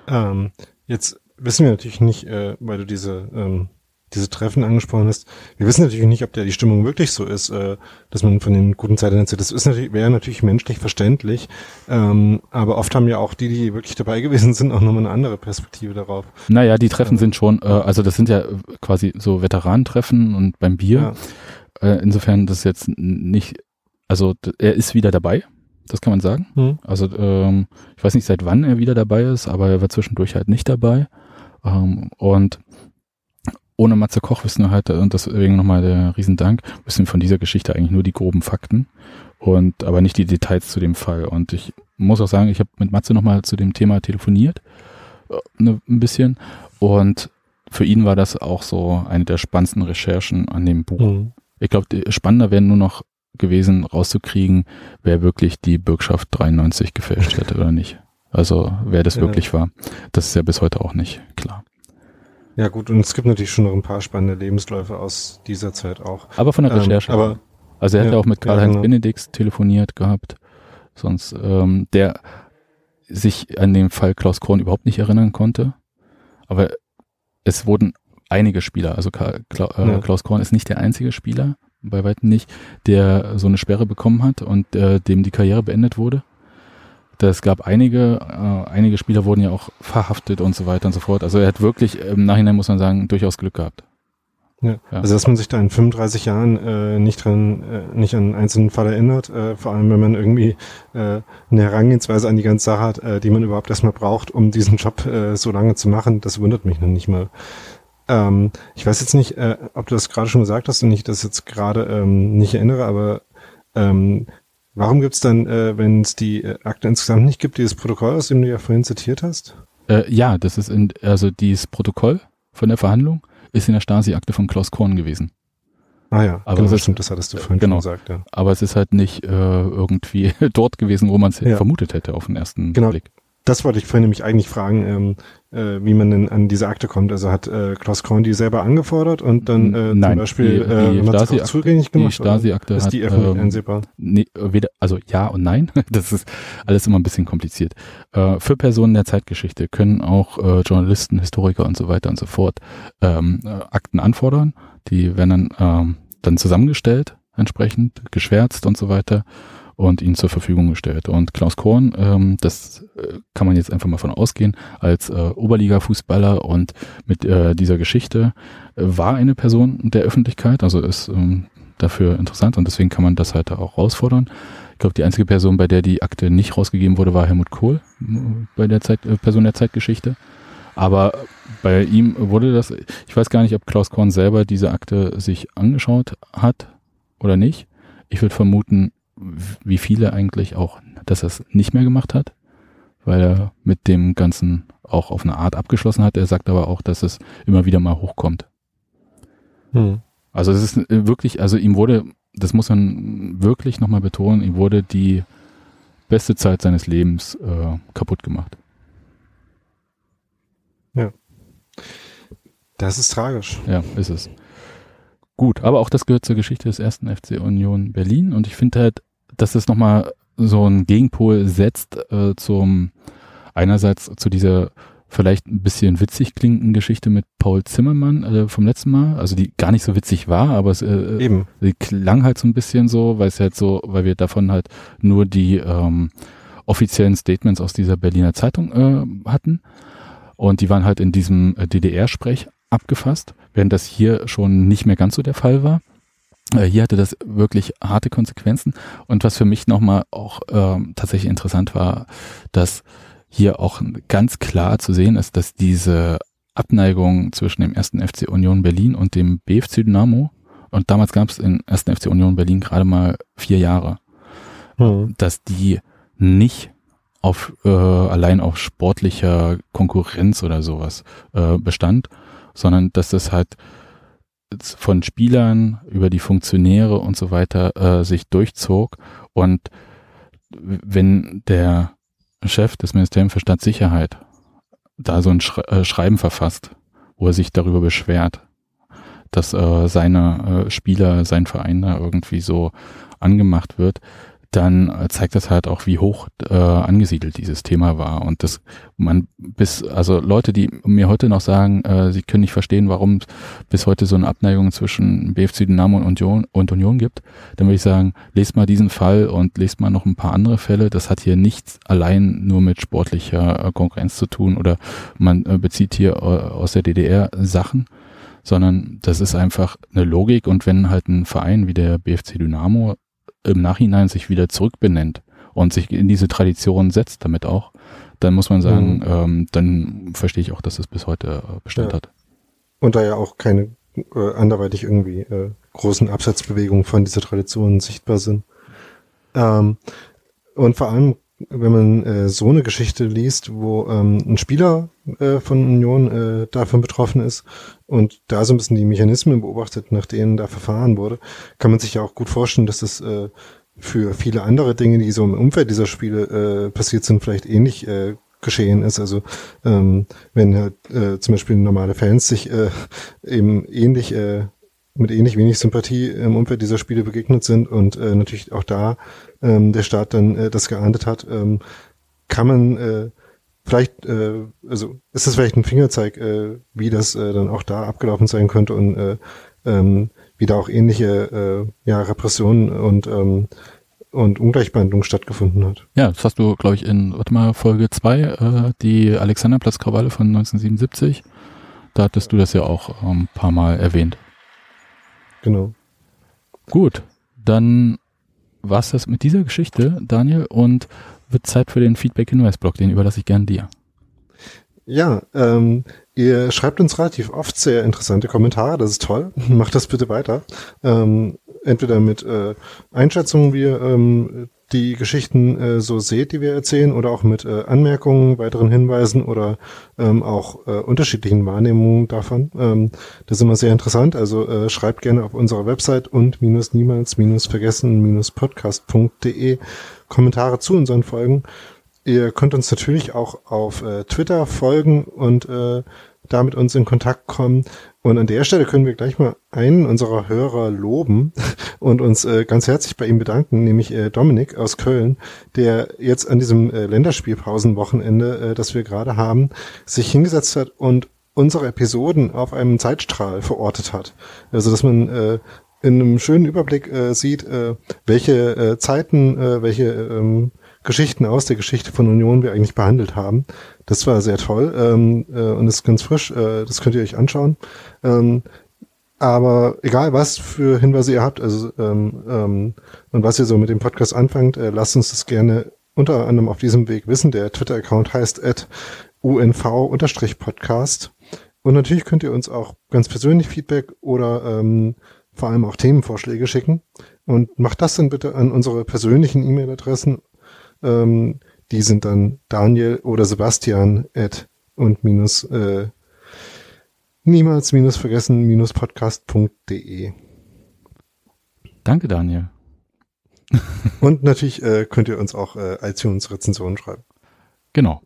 Ähm, jetzt wissen wir natürlich nicht, äh, weil du diese ähm, diese Treffen angesprochen hast. Wir wissen natürlich nicht, ob da die Stimmung wirklich so ist, äh, dass man von den guten Zeiten erzählt. Das ist natürlich, wäre natürlich menschlich verständlich, ähm, aber oft haben ja auch die, die wirklich dabei gewesen sind, auch nochmal eine andere Perspektive darauf. Naja, die Treffen äh, sind schon, äh, also das sind ja quasi so Veteranentreffen und beim Bier. Ja. Äh, insofern das jetzt nicht, also er ist wieder dabei. Das kann man sagen. Hm. Also ähm, ich weiß nicht, seit wann er wieder dabei ist, aber er war zwischendurch halt nicht dabei. Ähm, und ohne Matze Koch wissen wir halt, und deswegen nochmal der Riesendank, wissen wir von dieser Geschichte eigentlich nur die groben Fakten und aber nicht die Details zu dem Fall. Und ich muss auch sagen, ich habe mit Matze nochmal zu dem Thema telefoniert, äh, ne, ein bisschen. Und für ihn war das auch so eine der spannendsten Recherchen an dem Buch. Mhm. Ich glaube, spannender wäre nur noch gewesen, rauszukriegen, wer wirklich die Bürgschaft 93 gefälscht hätte oder nicht. Also wer das ja. wirklich war. Das ist ja bis heute auch nicht klar. Ja gut, und es gibt natürlich schon noch ein paar spannende Lebensläufe aus dieser Zeit auch. Aber von der ähm, Recherche. Ähm, aber, also er hat ja auch mit Karl-Heinz ja, genau. Benedix telefoniert gehabt, sonst ähm, der sich an den Fall Klaus Korn überhaupt nicht erinnern konnte. Aber es wurden einige Spieler, also Karl, Kla, äh, ja. Klaus Korn ist nicht der einzige Spieler, bei weitem nicht, der so eine Sperre bekommen hat und äh, dem die Karriere beendet wurde. Es gab einige, äh, einige Spieler wurden ja auch verhaftet und so weiter und so fort. Also er hat wirklich im Nachhinein, muss man sagen, durchaus Glück gehabt. Ja. Ja. Also dass man sich da in 35 Jahren äh, nicht dran, äh, nicht an einen einzelnen Fall erinnert, äh, vor allem wenn man irgendwie äh, eine Herangehensweise an die ganze Sache hat, äh, die man überhaupt erstmal braucht, um diesen Job äh, so lange zu machen, das wundert mich noch nicht mal. Ähm, ich weiß jetzt nicht, äh, ob du das gerade schon gesagt hast und ich das jetzt gerade ähm, nicht erinnere, aber ähm, warum gibt's dann, äh, wenn es die äh, Akte insgesamt nicht gibt, dieses Protokoll, aus dem du ja vorhin zitiert hast? Äh, ja, das ist in, also dieses Protokoll von der Verhandlung ist in der Stasi-Akte von Klaus Korn gewesen. Ah ja, Aber genau, das stimmt, das hattest du vorhin genau. schon gesagt, ja. Aber es ist halt nicht äh, irgendwie dort gewesen, wo man es Ja. vermutet hätte auf den ersten Genau. Blick. Das wollte ich vorhin nämlich eigentlich fragen, ähm, äh, wie man denn an diese Akte kommt. Also hat äh, Klaus Korn die selber angefordert und dann äh, Nein, zum Beispiel die- äh, die Stasi- zugänglich Die gemacht? oder? Stasi-Akte ist die öffentlich ähm, einsehbar? Nee, weder, also ja und nein. Das ist alles immer ein bisschen kompliziert. Äh, für Personen der Zeitgeschichte können auch äh, Journalisten, Historiker und so weiter und so fort ähm, äh, Akten anfordern. Die werden dann, ähm, dann zusammengestellt, entsprechend geschwärzt und so weiter und ihnen zur Verfügung gestellt. Und Klaus Korn, ähm, das äh, kann man jetzt einfach mal von ausgehen, als äh, Oberliga-Fußballer und mit äh, dieser Geschichte äh, war eine Person der Öffentlichkeit, also ist ähm, dafür interessant und deswegen kann man das halt auch rausfordern. Ich glaube, die einzige Person, bei der die Akte nicht rausgegeben wurde, war Helmut Kohl, bei der Zeit, äh, Person der Zeitgeschichte. Aber bei ihm wurde das, ich weiß gar nicht, ob Klaus Korn selber diese Akte sich angeschaut hat oder nicht. Ich würde vermuten, wie viele eigentlich auch, dass er es nicht mehr gemacht hat, weil er mit dem Ganzen auch auf eine Art abgeschlossen hat. Er sagt aber auch, dass es immer wieder mal hochkommt. Hm. Also es ist wirklich, also ihm wurde, das muss man wirklich nochmal betonen, ihm wurde die beste Zeit seines Lebens äh, kaputt gemacht. Das ist tragisch. Ja, ist es. Gut, aber auch das gehört zur Geschichte des ersten FC Union Berlin und ich finde halt, dass es nochmal so einen Gegenpol setzt äh, zum einerseits zu dieser vielleicht ein bisschen witzig klingenden Geschichte mit Paul Zimmermann äh, vom letzten Mal, also die gar nicht so witzig war, aber es äh, Eben. sie klang halt so ein bisschen so, weil es halt so, weil wir davon halt nur die ähm, offiziellen Statements aus dieser Berliner Zeitung äh, hatten und die waren halt in diesem äh, DDR-Sprech abgefasst, während das hier schon nicht mehr ganz so der Fall war. Äh, hier hatte das wirklich harte Konsequenzen und was für mich nochmal auch ähm, tatsächlich interessant war, dass hier auch ganz klar zu sehen ist, dass diese Abneigung zwischen dem ersten FC Union Berlin und dem BFC Dynamo und damals gab es im ersten FC Union Berlin gerade mal vier Jahre, Hm. dass die nicht auf äh, allein auf sportlicher Konkurrenz oder sowas äh, bestand, sondern dass das halt von Spielern über die Funktionäre und so weiter äh, sich durchzog. Und wenn der Chef des Ministeriums für Staatssicherheit da so ein Schre äh, Schreiben verfasst, wo er sich darüber beschwert, dass äh, seine äh, Spieler, sein Verein da irgendwie so angemacht wird, dann äh, zeigt das halt auch, wie hoch äh, angesiedelt dieses Thema war. Und das man bis, also Leute, die mir heute noch sagen, äh, sie können nicht verstehen, warum bis heute so eine Abneigung zwischen BFC Dynamo und Union, und Union gibt, dann würde ich sagen, lest mal diesen Fall und lest mal noch ein paar andere Fälle. Das hat hier nichts allein nur mit sportlicher äh, Konkurrenz zu tun oder man äh, bezieht hier äh, aus der DDR Sachen, sondern das ist einfach eine Logik und wenn halt ein Verein wie der BFC Dynamo im Nachhinein sich wieder zurückbenennt und sich in diese Tradition setzt damit auch, dann muss man sagen, Mhm. ähm, dann verstehe ich auch, dass es bis heute äh, Bestand Ja. hat. Und da ja auch keine äh, anderweitig irgendwie äh, großen Absetzbewegungen von dieser Tradition sichtbar sind. Ähm, und vor allem, wenn man äh, so eine Geschichte liest, wo ähm, ein Spieler äh, von Union äh, davon betroffen ist und da so ein bisschen die Mechanismen beobachtet, nach denen da verfahren wurde, kann man sich ja auch gut vorstellen, dass das äh, für viele andere Dinge, die so im Umfeld dieser Spiele äh, passiert sind, vielleicht ähnlich äh, geschehen ist. Also ähm, wenn halt äh, zum Beispiel normale Fans sich äh, eben ähnlich äh, mit ähnlich wenig Sympathie im Umfeld dieser Spiele begegnet sind und äh, natürlich auch da ähm, der Staat dann äh, das geahndet hat, ähm, kann man äh, vielleicht, äh, also ist das vielleicht ein Fingerzeig, äh, wie das äh, dann auch da abgelaufen sein könnte und äh, ähm, wie da auch ähnliche äh, ja, Repressionen und ähm, und Ungleichbehandlung stattgefunden hat. Ja, das hast du, glaube ich, in, warte mal, Folge 2, äh, die Alexanderplatzkrawalle von 1977. Da hattest du das ja auch ähm, ein paar Mal erwähnt. Genau. Gut, dann war's das mit dieser Geschichte, Daniel, und wird Zeit für den Feedback-Hinweis-Blog, den überlasse ich gern dir. Ja, ähm, ihr schreibt uns relativ oft sehr interessante Kommentare, das ist toll. Macht das bitte weiter. Ähm, entweder mit äh, Einschätzungen, wie ihr ähm, die Geschichten äh, so seht, die wir erzählen, oder auch mit äh, Anmerkungen, weiteren Hinweisen oder ähm, auch äh, unterschiedlichen Wahrnehmungen davon. Ähm, das ist immer sehr interessant. Also äh, schreibt gerne auf unserer Website und minus niemals minus vergessen minus podcast.de Kommentare zu unseren Folgen. Ihr könnt uns natürlich auch auf äh, Twitter folgen und äh, da mit uns in Kontakt kommen. Und an der Stelle können wir gleich mal einen unserer Hörer loben und uns äh, ganz herzlich bei ihm bedanken, nämlich äh, Dominik aus Köln, der jetzt an diesem äh, Länderspielpausenwochenende, äh, das wir gerade haben, sich hingesetzt hat und unsere Episoden auf einem Zeitstrahl verortet hat. Also dass man äh, in einem schönen Überblick äh, sieht, äh, welche äh, Zeiten, äh, welche ähm, Geschichten aus der Geschichte von Union wir eigentlich behandelt haben. Das war sehr toll ähm, äh, und ist ganz frisch. Äh, das könnt ihr euch anschauen. Ähm, aber egal, was für Hinweise ihr habt also, ähm, ähm, und was ihr so mit dem Podcast anfangt, äh, lasst uns das gerne unter anderem auf diesem Weg wissen. Der Twitter-Account heißt at unv-podcast. Und natürlich könnt ihr uns auch ganz persönlich Feedback oder ähm, vor allem auch Themenvorschläge schicken. Und macht das dann bitte an unsere persönlichen E-Mail-Adressen. Ähm, die sind dann Daniel oder Sebastian at und minus äh, niemals minus vergessen minus podcast.de. Danke, Daniel. und natürlich äh, könnt ihr uns auch äh, iTunes-Rezensionen schreiben. Genau.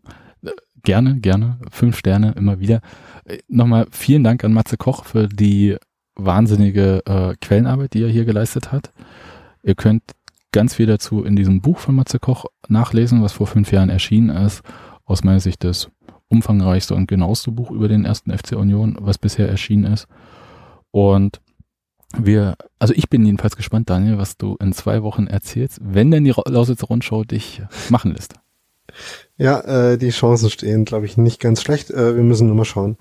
Gerne, gerne. Fünf Sterne immer wieder. Äh, nochmal vielen Dank an Matze Koch für die wahnsinnige äh, Quellenarbeit, die er hier geleistet hat. Ihr könnt ganz viel dazu in diesem Buch von Matze Koch nachlesen, was vor fünf Jahren erschienen ist. Aus meiner Sicht das umfangreichste und genaueste Buch über den ersten FC Union, was bisher erschienen ist. Und wir, also ich bin jedenfalls gespannt, Daniel, was du in zwei Wochen erzählst, wenn denn die Lausitzer Rundschau dich machen lässt. Ja, äh, die Chancen stehen, glaube ich, nicht ganz schlecht. Äh, wir müssen nur mal schauen,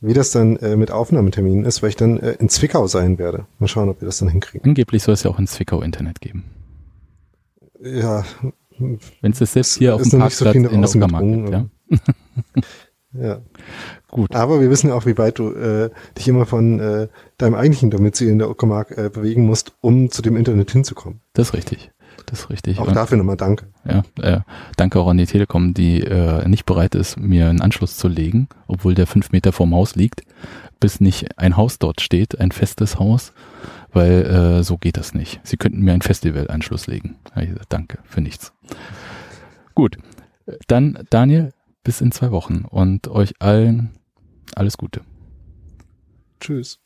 wie das dann äh, mit Aufnahmeterminen ist, weil ich dann äh, in Zwickau sein werde. Mal schauen, ob wir das dann hinkriegen. Angeblich soll es ja auch in Zwickau Internet geben. Ja. Wenn es das selbst hier auf dem Parkplatz so in der Uckermark gibt, ja. ja. Gut. Aber wir wissen ja auch, wie weit du äh, dich immer von äh, deinem eigentlichen Domizil in der Uckermark äh, bewegen musst, um zu dem Internet hinzukommen. Das ist richtig. Das ist richtig. Auch dafür nochmal danke. Ja, äh, danke auch an die Telekom, die äh, nicht bereit ist, mir einen Anschluss zu legen, obwohl der fünf Meter vorm Haus liegt, bis nicht ein Haus dort steht, ein festes Haus, weil äh, so geht das nicht. Sie könnten mir einen Festivalanschluss legen. Da ich gesagt, danke für nichts. Gut, dann Daniel, bis in zwei Wochen und euch allen alles Gute. Tschüss.